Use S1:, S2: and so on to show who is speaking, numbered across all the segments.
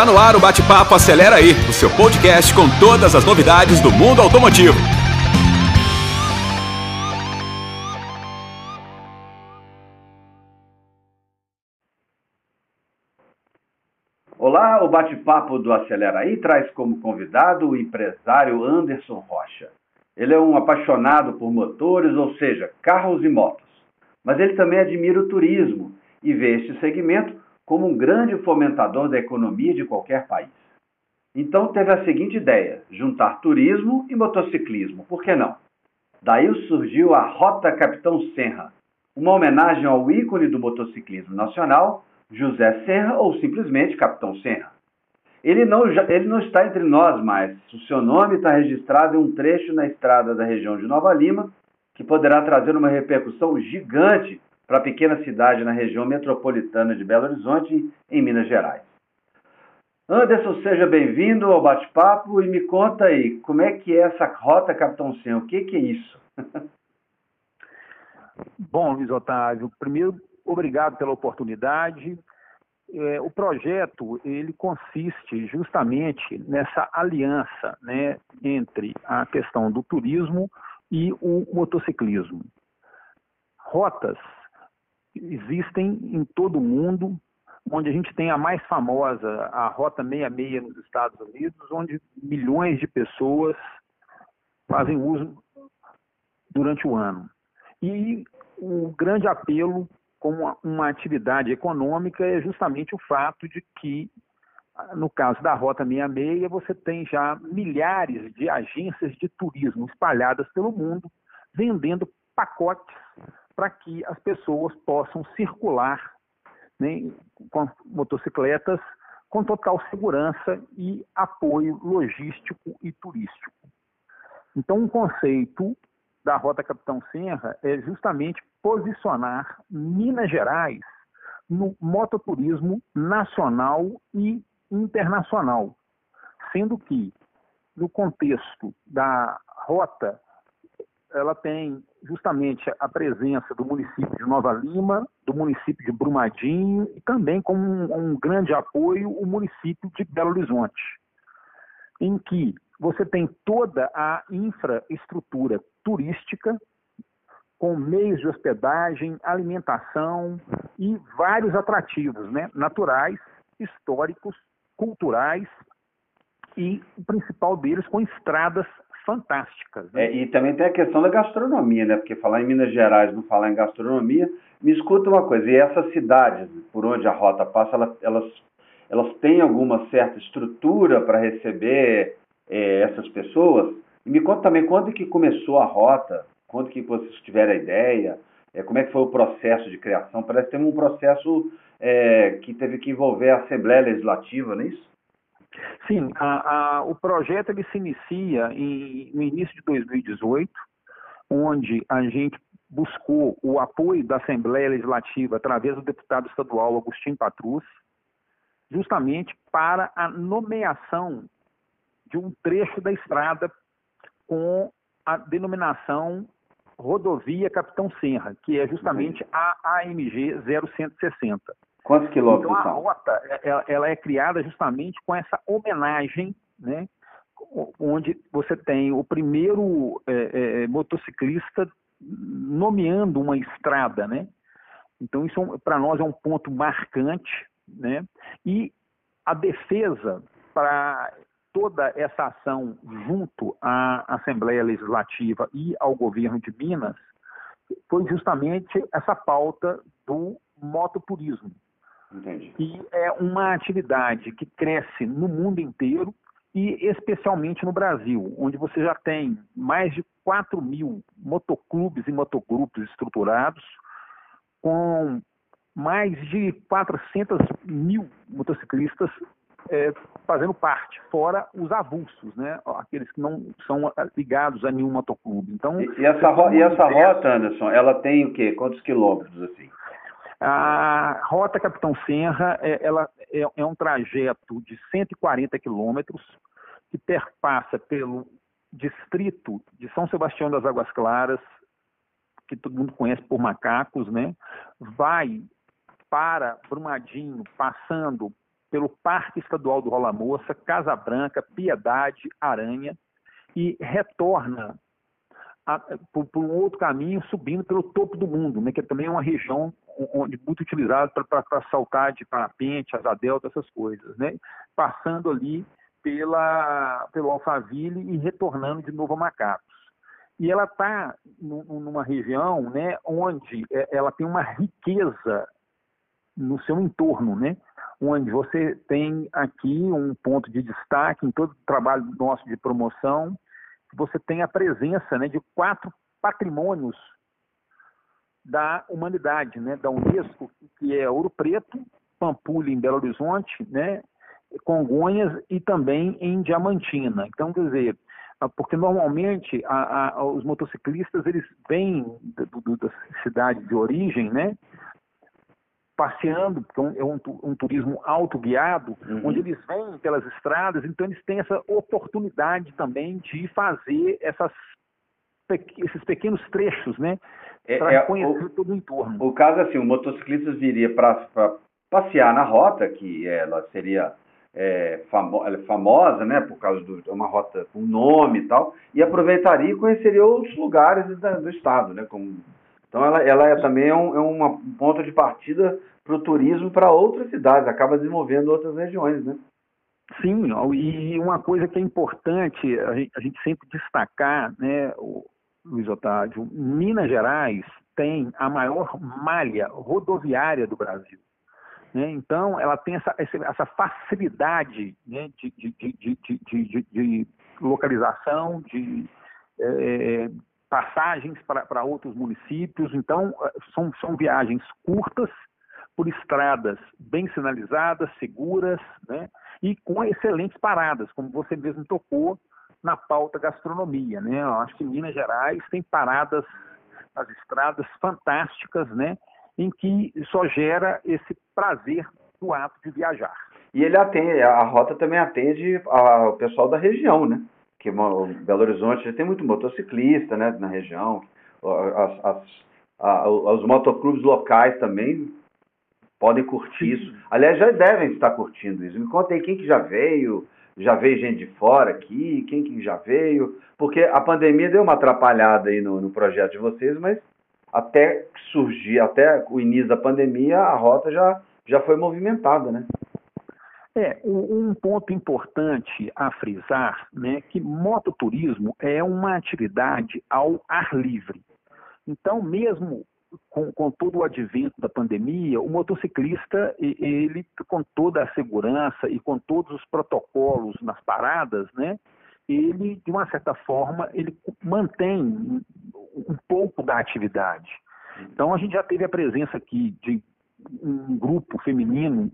S1: Está no ar o Bate-Papo Acelera aí, o seu podcast com todas as novidades do mundo automotivo.
S2: Olá, o bate-papo do Acelera aí traz como convidado o empresário Anderson Rocha. Ele é um apaixonado por motores, ou seja, carros e motos. Mas ele também admira o turismo e vê este segmento como um grande fomentador da economia de qualquer país. Então teve a seguinte ideia: juntar turismo e motociclismo, por que não? Daí surgiu a Rota Capitão Serra, uma homenagem ao ícone do motociclismo nacional, José Serra ou simplesmente Capitão Serra. Ele não, ele não está entre nós mais. O seu nome está registrado em um trecho na estrada da região de Nova Lima, que poderá trazer uma repercussão gigante para a pequena cidade na região metropolitana de Belo Horizonte, em Minas Gerais. Anderson, seja bem-vindo ao bate-papo e me conta aí, como é que é essa rota Capitão Serra? O que, que é isso?
S3: Bom, Luiz Otávio, primeiro obrigado pela oportunidade. É, o projeto ele consiste justamente nessa aliança né, entre a questão do turismo e o motociclismo. Rotas existem em todo o mundo, onde a gente tem a mais famosa, a Rota 66 nos Estados Unidos, onde milhões de pessoas fazem uso durante o ano. E o grande apelo como uma atividade econômica é justamente o fato de que, no caso da Rota 66, você tem já milhares de agências de turismo espalhadas pelo mundo, vendendo pacotes para que as pessoas possam circular né, com motocicletas com total segurança e apoio logístico e turístico. Então, um conceito da Rota Capitão Serra é justamente posicionar Minas Gerais no mototurismo nacional e internacional, sendo que no contexto da rota ela tem justamente a presença do município de Nova Lima, do município de Brumadinho e também com um, um grande apoio o município de Belo Horizonte, em que você tem toda a infraestrutura turística, com meios de hospedagem, alimentação e vários atrativos né, naturais, históricos, culturais e o principal deles com estradas fantásticas. Né?
S2: É, e também tem a questão da gastronomia, né? Porque falar em Minas Gerais, não falar em gastronomia, me escuta uma coisa, e essas cidades por onde a rota passa, elas, elas, elas têm alguma certa estrutura para receber é, essas pessoas? E me conta também quando que começou a rota, quando que vocês tiveram a ideia, é, como é que foi o processo de criação? Parece que tem um processo é, que teve que envolver a Assembleia Legislativa, não é isso?
S3: Sim, a, a, o projeto ele se inicia em, no início de 2018, onde a gente buscou o apoio da Assembleia Legislativa através do deputado estadual Agostinho Patrus, justamente para a nomeação de um trecho da estrada com a denominação Rodovia Capitão Serra, que é justamente a AMG 0160.
S2: Quantos quilômetros
S3: então,
S2: a
S3: são? rota ela, ela, é criada justamente com essa homenagem, né, onde você tem o primeiro é, é, motociclista nomeando uma estrada, né? Então isso é para nós é um ponto marcante, né? E a defesa para toda essa ação junto à Assembleia Legislativa e ao governo de Minas foi justamente essa pauta do mototurismo. Entendi. E é uma atividade que cresce no mundo inteiro e especialmente no Brasil, onde você já tem mais de 4 mil motoclubes e motogrupos estruturados, com mais de 400 mil motociclistas é, fazendo parte, fora os avulsos, né? aqueles que não são ligados a nenhum motoclube. Então,
S2: e, e essa, ro e essa rota, Anderson, ela tem o quê? Quantos quilômetros assim?
S3: A rota Capitão Serra é, ela é, é um trajeto de 140 quilômetros que perpassa pelo distrito de São Sebastião das Águas Claras, que todo mundo conhece por macacos, né? Vai para Brumadinho, passando pelo Parque Estadual do Rola Moça, Casa Branca, Piedade, Aranha, e retorna a, por, por, um outro caminho, subindo pelo topo do mundo, né, que também é uma região onde, muito utilizada para saltar de parapente, asa delta, essas coisas, né, passando ali pela, pelo Alphaville e retornando de novo a Macapos. E ela está numa região né, onde é, ela tem uma riqueza no seu entorno, né? onde você tem aqui um ponto de destaque em todo o trabalho nosso de promoção, você tem a presença né, de quatro patrimônios da humanidade, né, da Unesco, que é Ouro Preto, Pampulha em Belo Horizonte, né, Congonhas e também em Diamantina. Então, quer dizer, porque normalmente a, a, os motociclistas eles vêm da cidade de origem, né, passeando, porque é um, um turismo autoguiado, uhum. onde eles vêm pelas estradas, então eles têm essa oportunidade também de fazer essas, esses pequenos trechos, né?
S2: É, para é, conhecer o, todo o entorno. O caso é assim, o motociclista viria para passear na rota, que ela seria é, famo, ela é famosa, né, por causa de uma rota com nome e tal, e aproveitaria e conheceria outros lugares do, do estado, né, como então ela, ela é, também é um, é um ponto de partida para o turismo para outras cidades, acaba desenvolvendo outras regiões, né?
S3: Sim, e uma coisa que é importante a gente, a gente sempre destacar, né, Luiz Otávio, Minas Gerais tem a maior malha rodoviária do Brasil. Né? Então, ela tem essa, essa facilidade né, de, de, de, de, localização, de é, passagens para outros municípios. Então, são, são viagens curtas por estradas bem sinalizadas, seguras, né? E com excelentes paradas, como você mesmo tocou na pauta gastronomia, né? Eu acho que Minas Gerais tem paradas nas estradas fantásticas, né? Em que só gera esse prazer do ato de viajar.
S2: E ele atende, a rota também atende ao pessoal da região, né? Que Belo Horizonte já tem muito motociclista, né? Na região, as, as, a, os motoclubes locais também podem curtir isso. Aliás, já devem estar curtindo isso. Me conta aí quem que já veio, já veio gente de fora aqui, quem que já veio, porque a pandemia deu uma atrapalhada aí no, no projeto de vocês, mas até surgir, até o início da pandemia, a rota já, já foi movimentada, né?
S3: É, um ponto importante a frisar, né, que mototurismo é uma atividade ao ar livre. Então, mesmo com, com, todo o advento da pandemia, o motociclista, ele com toda a segurança e com todos os protocolos nas paradas, né, ele, de uma certa forma, ele mantém um pouco da atividade. Então, a gente já teve a presença aqui de um grupo feminino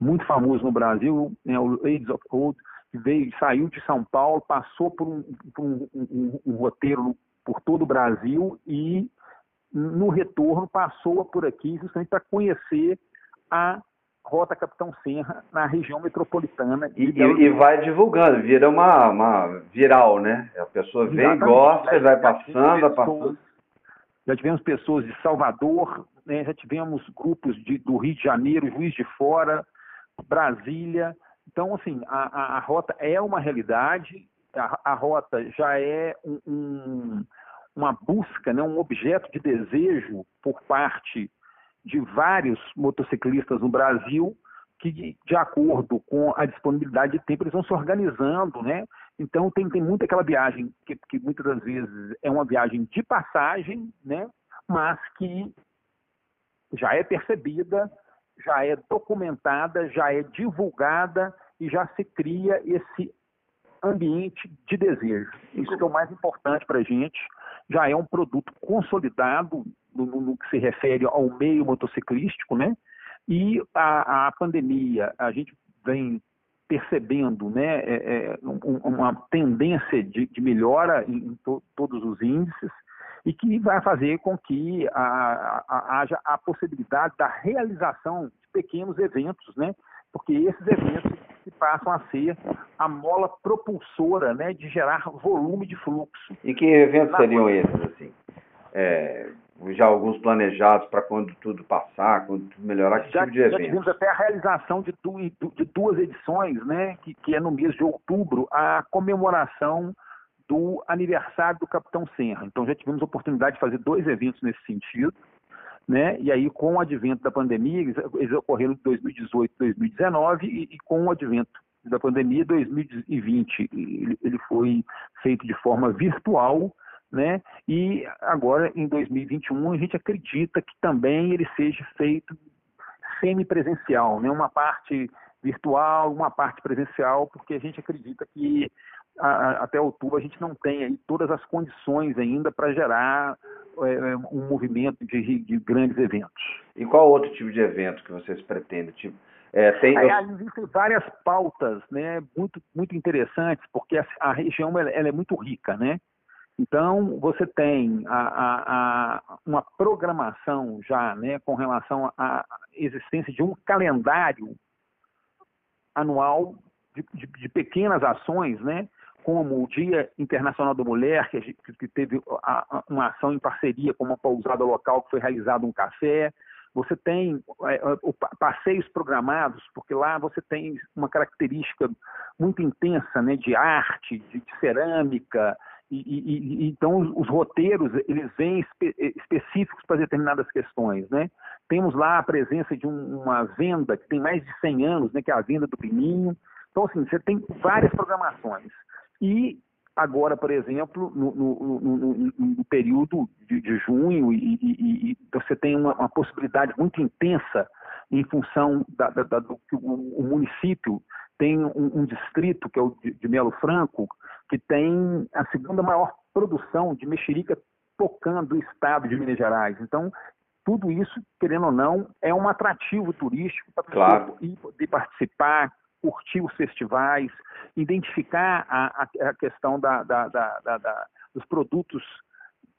S3: muito famoso no Brasil, né, o Ladies of Code, que veio, saiu de São Paulo, passou por um, por um, um, um roteiro por todo o Brasil e no retorno, passou por aqui justamente para conhecer a Rota Capitão Serra na região metropolitana.
S2: E, e, e, vai divulgando, vira uma, uma viral, né? A pessoa vem, Exatamente. gosta, vai passando, vai passando.
S3: Já tivemos pessoas de Salvador, né? já tivemos grupos de, do Rio de Janeiro, Juiz de Fora, Brasília. Então, assim, a, a, a rota é uma realidade, a, a rota já é um, um uma busca, né, um objeto de desejo por parte de vários motociclistas no Brasil que, de acordo com a disponibilidade de tempo, eles vão se organizando, né? Então, tem, tem muito aquela viagem que, que muitas das vezes é uma viagem de passagem, né? Mas que já é percebida, já é documentada, já é divulgada e já se cria esse ambiente de desejo. Isso que é o mais importante para a gente, já é um produto consolidado no, no, que se refere ao meio motociclístico, né? E a, a pandemia, a gente vem percebendo né, é, é, um, uma tendência de, de melhora em, to, todos os índices e que vai fazer com que a, a, haja a possibilidade da realização de pequenos eventos, né? Porque esses eventos passam a ser a mola propulsora né, de gerar volume de fluxo.
S2: E que eventos seriam esses, assim? é, já alguns planejados para quando tudo passar, quando tudo melhorar, que
S3: já,
S2: tipo de evento?
S3: Já tivemos até a realização de, du, de duas edições, né, que, que é no mês de outubro, a comemoração do aniversário do Capitão Serra. Então já tivemos a oportunidade de fazer dois eventos nesse sentido, né? E aí com o advento da pandemia, eles, ocorreram em 2018, 2019 e, e com o advento da pandemia 2020 ele, ele foi feito de forma virtual, né? E agora em 2021 a gente acredita que também ele seja feito semipresencial, né? Uma parte virtual, uma parte presencial, porque a gente acredita que a, até outubro a gente não tem aí todas as condições ainda para gerar é, um movimento de, de, grandes eventos.
S2: E qual outro tipo de evento que vocês pretendem? Tipo, é, tem...
S3: Aí, existem várias pautas, né, muito muito interessantes, porque a, a região ela, ela, é muito rica, né? Então você tem a, a, uma programação já, né, com relação à existência de um calendário anual de, de, de pequenas ações, né, como o Dia Internacional da Mulher, que, que teve a, uma ação em parceria com uma pousada local que foi realizado um café. Você tem é, é passeios programados, porque lá você tem uma característica muito intensa né, de arte, de, de cerâmica, e, e, e, então os roteiros eles vêm espe específicos para determinadas questões, né? Temos lá a presença de um, uma venda que tem mais de 100 anos, né, que é a venda do Pininho. Então assim, você tem várias programações. E agora, por exemplo, no, no, no, no período de, de junho, e, e, e, você tem uma, uma, possibilidade muito intensa em função da, da, da, do que o, município tem um, um, distrito, que é o de, de Melo Franco, que tem a segunda maior produção de mexerica tocando o estado de Minas Gerais. Então, tudo isso, querendo ou não, é um atrativo turístico para
S2: claro.
S3: poder participar, curtir os festivais, identificar a, a, a questão da, da, da, dos produtos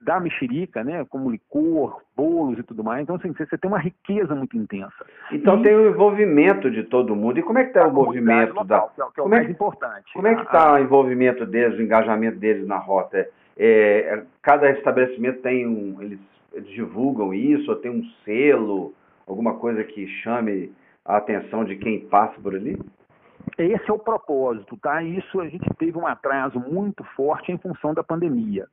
S3: da mexerica, né, como licor, bolos e tudo mais. Então, assim, você tem uma riqueza muito intensa.
S2: Então, e... tem o envolvimento de todo mundo. E como é que está o movimento
S3: local,
S2: da...
S3: Que é, que é
S2: o
S3: mais é... importante.
S2: Como é que está o envolvimento deles, o engajamento deles na rota? É, é, cada estabelecimento tem um... Eles, eles divulgam isso, ou tem um selo, alguma coisa que chame a atenção de quem passa por ali?
S3: Esse é o propósito, tá? Isso a gente teve um atraso muito forte em função da pandemia,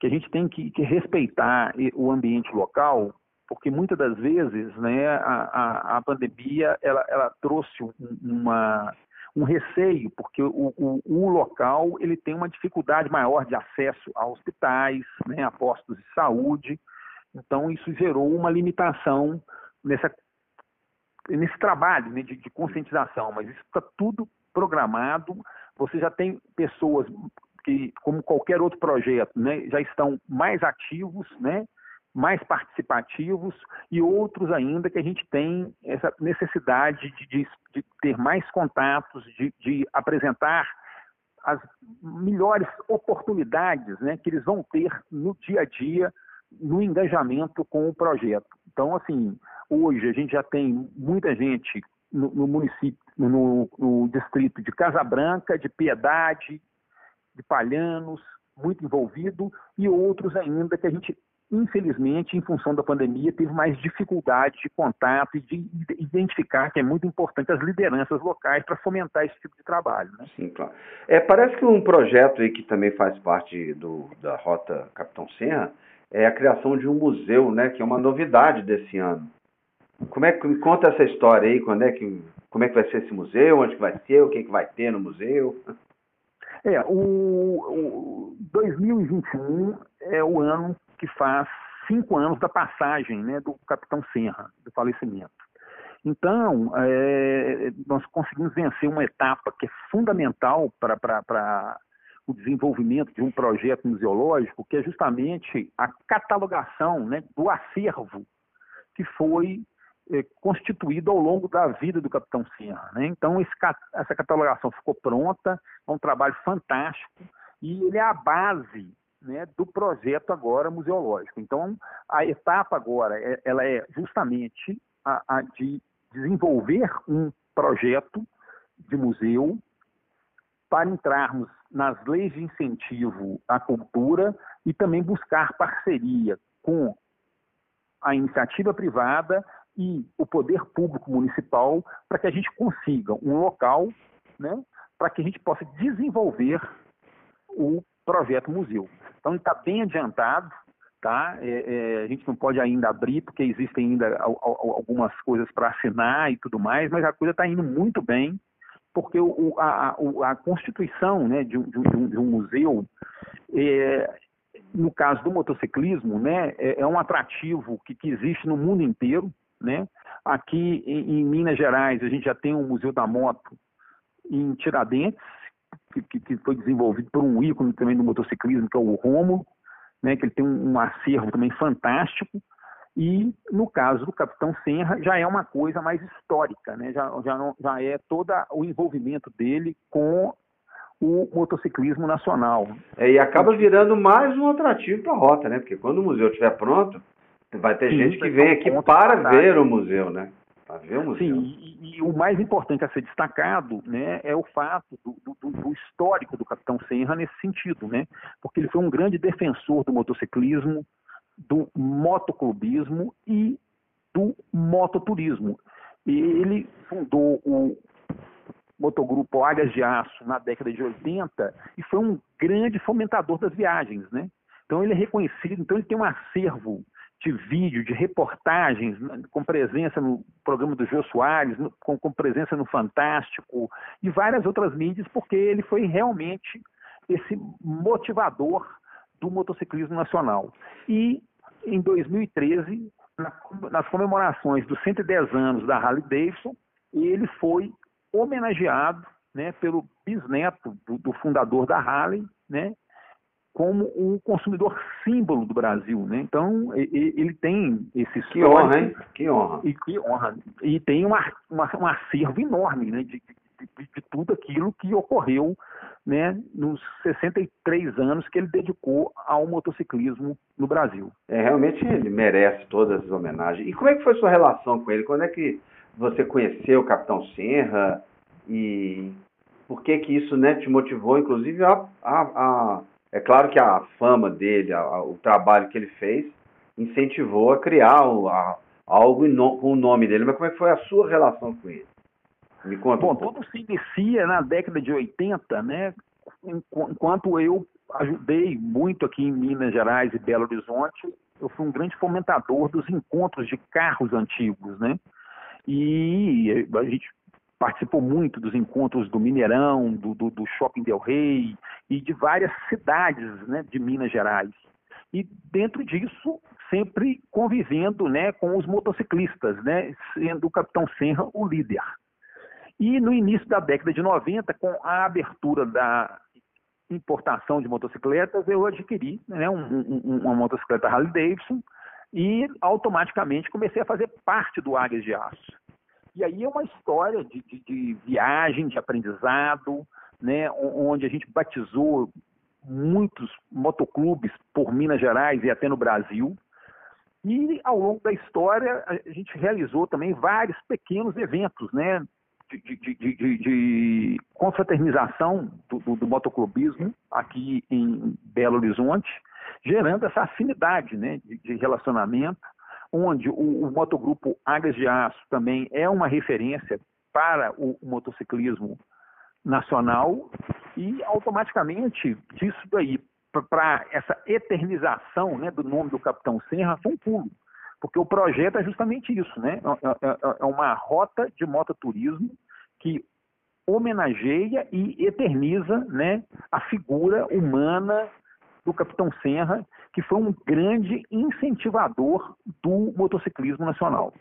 S3: que a gente tem que, que respeitar o ambiente local, porque muitas das vezes, né, a, a, a pandemia ela, ela trouxe uma, um receio, porque o, o, o, local ele tem uma dificuldade maior de acesso a hospitais, né, a postos de saúde, então isso gerou uma limitação nessa nesse trabalho né, de, de, conscientização, mas isso está tudo programado. Você já tem pessoas que, como qualquer outro projeto, né, já estão mais ativos, né, mais participativos, e outros ainda que a gente tem essa necessidade de, de, de ter mais contatos, de, apresentar as melhores oportunidades né, que eles vão ter no dia a dia no engajamento com o projeto. Então, assim, hoje a gente já tem muita gente no, no município, no, no, distrito de Casabranca, de Piedade, de Palhanos, muito envolvido, e outros ainda que a gente, infelizmente, em função da pandemia, teve mais dificuldade de contato e de identificar, que é muito importante, as lideranças locais para fomentar esse tipo de trabalho. Né?
S2: Sim, claro. É, parece que um projeto aí que também faz parte do, da Rota Capitão Serra é a criação de um museu, né, que é uma novidade desse ano. Como é que me conta essa história aí? Quando é que, como é que vai ser esse museu? Onde que vai ser? O que, que vai ter no museu?
S3: É, o, o 2021 é o ano que faz cinco anos da passagem né, do Capitão Serra, do falecimento. Então, é, nós conseguimos vencer uma etapa que é fundamental para o desenvolvimento de um projeto museológico, que é justamente a catalogação né, do acervo que foi é, constituído ao longo da vida do Capitão Serra. Né? Então, esse, essa catalogação ficou pronta, é um trabalho fantástico e ele é a base né, do projeto agora museológico. Então, a etapa agora é, ela é justamente a, a de desenvolver um projeto de museu para entrarmos nas leis de incentivo à cultura e também buscar parceria com a iniciativa privada e o poder público municipal para que a gente consiga um local, né, para que a gente possa desenvolver o projeto museu. Então, está bem adiantado, tá? É, é, a gente não pode ainda abrir porque existem ainda algumas coisas para assinar e tudo mais, mas a coisa está indo muito bem porque o, a, a, constituição né, de, de, de um museu, é, no caso do motociclismo, né, é, é um atrativo que, que, existe no mundo inteiro. Né? Aqui em, em, Minas Gerais, a gente já tem um Museu da Moto em Tiradentes, que, que foi desenvolvido por um ícone também do motociclismo, que é o Romo, né, que ele tem um, um acervo também fantástico. E no caso do Capitão Senra já é uma coisa mais histórica, né? já, já, não, já é todo o envolvimento dele com o motociclismo nacional.
S2: É, e acaba virando mais um atrativo para a rota, né? Porque quando o museu estiver pronto, vai ter Sim, gente que vem aqui para ver o museu, né? Para ver o museu.
S3: Sim, e, e, o mais importante a ser destacado né, é o fato do, do, do histórico do Capitão Senra nesse sentido, né? Porque ele foi um grande defensor do motociclismo, do motoclubismo e do mototurismo. Ele fundou o motogrupo Águias de Aço na década de 80 e foi um grande fomentador das viagens, né? Então ele é reconhecido, então ele tem um acervo de vídeo, de reportagens, né, com presença no programa do Jô Soares, com, com presença no Fantástico e várias outras mídias, porque ele foi realmente esse motivador do motociclismo nacional. E em 2013, nas comemorações dos 110 anos da Harley Davidson, ele foi homenageado né, pelo bisneto do, do, fundador da Harley, né, como um consumidor símbolo do Brasil, né? Então ele tem esse
S2: que honra, hein? Que honra
S3: e que honra e tem uma, uma, um acervo enorme, né, de, de, de tudo aquilo que ocorreu né, nos 63 anos que ele dedicou ao motociclismo no Brasil.
S2: É, realmente ele merece todas as homenagens. E como é que foi sua relação com ele? Quando é que você conheceu o Capitão Serra e por que que isso né, te motivou, inclusive, a, a, a é claro que a fama dele, a, o trabalho que ele fez, incentivou a criar algo com o nome dele, mas como é que foi a sua relação com ele?
S3: Me conta. Bom, um tudo se inicia na década de 80, né? Enquanto eu ajudei muito aqui em Minas Gerais e Belo Horizonte, eu fui um grande fomentador dos encontros de carros antigos, né? E a gente participou muito dos encontros do Mineirão, do, do, do Shopping Del Rey e de várias cidades né, de Minas Gerais. E dentro disso, sempre convivendo né, com os motociclistas, né, sendo o Capitão Senra o líder. E no início da década de 90, com a abertura da importação de motocicletas, eu adquiri né, um, um, uma motocicleta Harley Davidson e automaticamente comecei a fazer parte do Águias de Aço. E aí é uma história de, de, de viagem, de aprendizado, né, onde a gente batizou muitos motoclubes por Minas Gerais e até no Brasil. E ao longo da história a gente realizou também vários pequenos eventos, né, de, de, de, de confraternização do, do, do, motoclubismo aqui em Belo Horizonte, gerando essa afinidade né, de, relacionamento, onde o, o motogrupo Águas de Aço também é uma referência para o, motociclismo nacional e automaticamente disso daí para essa eternização né, do nome do Capitão Serra foi um pulo porque o projeto é justamente isso, né? É, é, é, é uma rota de mototurismo que homenageia e eterniza né, a figura humana do Capitão Serra, que foi um grande incentivador do motociclismo nacional.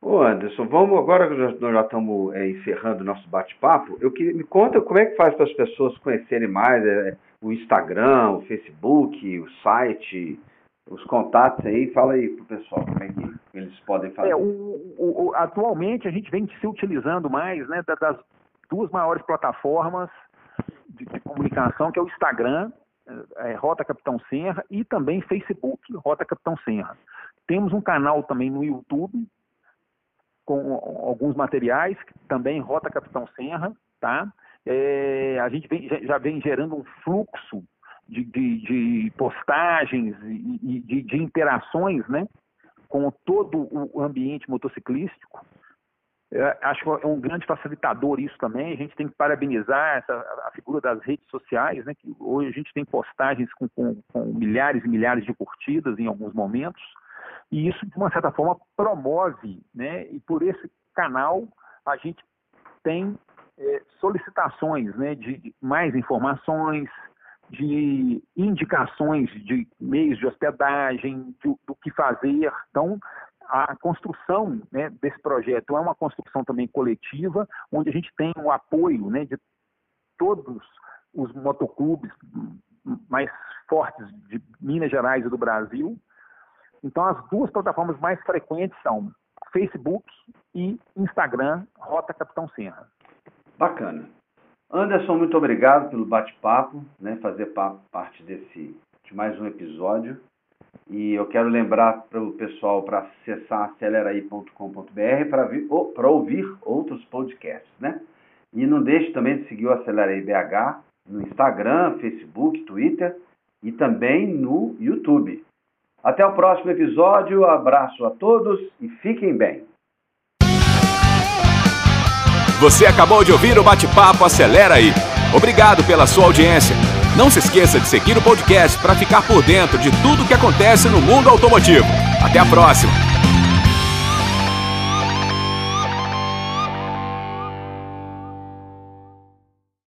S2: Ô Anderson, vamos agora que nós já estamos é, encerrando o nosso bate-papo, eu queria me conta como é que faz para as pessoas conhecerem mais é, o Instagram, o Facebook, o site, os contatos aí, fala aí pro pessoal como é que eles podem fazer.
S3: É, o, o, atualmente a gente vem se utilizando mais né, das duas maiores plataformas de, de comunicação, que é o Instagram, é, é, Rota Capitão Serra, e também Facebook, Rota Capitão Serra. Temos um canal também no YouTube, com alguns materiais, também Rota Capitão Serra, tá? é, a gente vem, já vem gerando um fluxo de, de, de postagens e de, de, interações né, com todo o ambiente motociclístico. Acho que é um grande facilitador isso também. A gente tem que parabenizar essa, a figura das redes sociais, né, que hoje a gente tem postagens com, com, com milhares e milhares de curtidas em alguns momentos. E isso, de uma certa forma, promove, né, e por esse canal a gente tem é, solicitações né, de mais informações, de indicações de meios de hospedagem, do que fazer. Então, a construção né, desse projeto é uma construção também coletiva, onde a gente tem o apoio né, de todos os motoclubes mais fortes de Minas Gerais e do Brasil. Então, as duas plataformas mais frequentes são Facebook e Instagram, Rota Capitão Serra.
S2: Bacana. Anderson, muito obrigado pelo bate-papo, né, fazer parte desse, de mais um episódio. E eu quero lembrar para o pessoal para acessar aceleraí.com.br para ouvir outros podcasts, né? E não deixe também de seguir o Aceleraí BH no Instagram, Facebook, Twitter e também no YouTube. Até o próximo episódio, abraço a todos e fiquem bem.
S1: Você acabou de ouvir o bate-papo Acelera aí. Obrigado pela sua audiência. Não se esqueça de seguir o podcast para ficar por dentro de tudo que acontece no mundo automotivo. Até a próxima!